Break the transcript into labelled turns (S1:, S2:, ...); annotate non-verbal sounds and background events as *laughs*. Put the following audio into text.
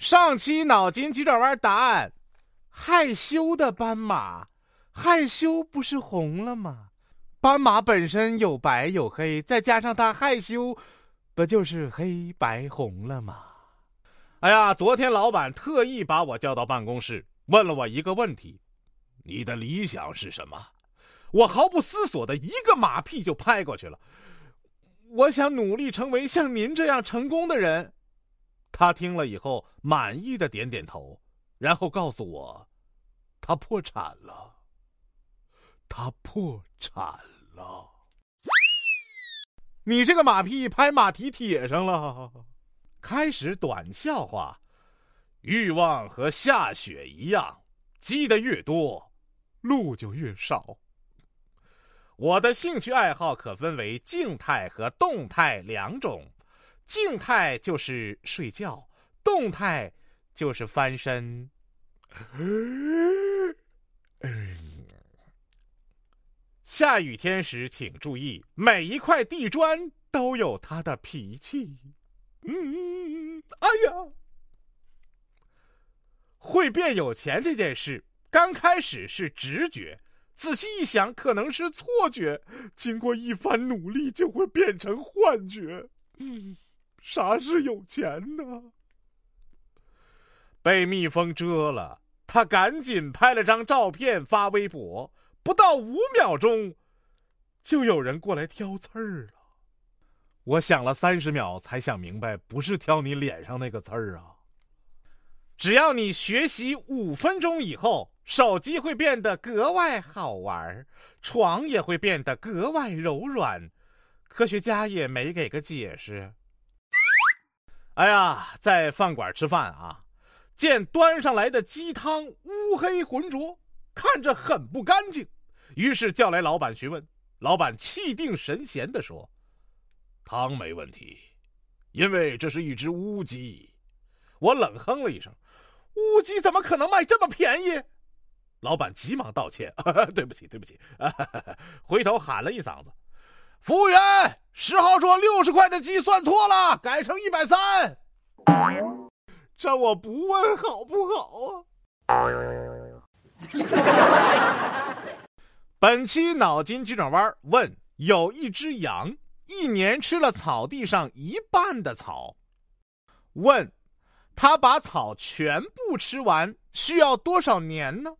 S1: 上期脑筋急转弯答案：害羞的斑马，害羞不是红了吗？斑马本身有白有黑，再加上它害羞，不就是黑白红了吗？哎呀，昨天老板特意把我叫到办公室，问了我一个问题：你的理想是什么？我毫不思索的一个马屁就拍过去了。我想努力成为像您这样成功的人。他听了以后，满意的点点头，然后告诉我，他破产了。他破产了。你这个马屁拍马蹄铁上了。开始短笑话，欲望和下雪一样，积的越多，路就越少。我的兴趣爱好可分为静态和动态两种。静态就是睡觉，动态就是翻身。*laughs* 下雨天时，请注意，每一块地砖都有它的脾气。嗯，哎呀，会变有钱这件事，刚开始是直觉，仔细一想，可能是错觉，经过一番努力，就会变成幻觉。嗯。啥是有钱呢？被蜜蜂蛰了，他赶紧拍了张照片发微博，不到五秒钟，就有人过来挑刺儿了。我想了三十秒，才想明白，不是挑你脸上那个刺儿啊。只要你学习五分钟以后，手机会变得格外好玩，床也会变得格外柔软。科学家也没给个解释。哎呀，在饭馆吃饭啊，见端上来的鸡汤乌黑浑浊，看着很不干净，于是叫来老板询问。老板气定神闲的说：“汤没问题，因为这是一只乌鸡。”我冷哼了一声：“乌鸡怎么可能卖这么便宜？”老板急忙道歉：“ *laughs* 对不起，对不起。*laughs* ”回头喊了一嗓子。服务员，十号桌六十块的鸡算错了，改成一百三。这我不问好不好啊？本期脑筋急转弯问：有一只羊，一年吃了草地上一半的草。问，他把草全部吃完需要多少年呢？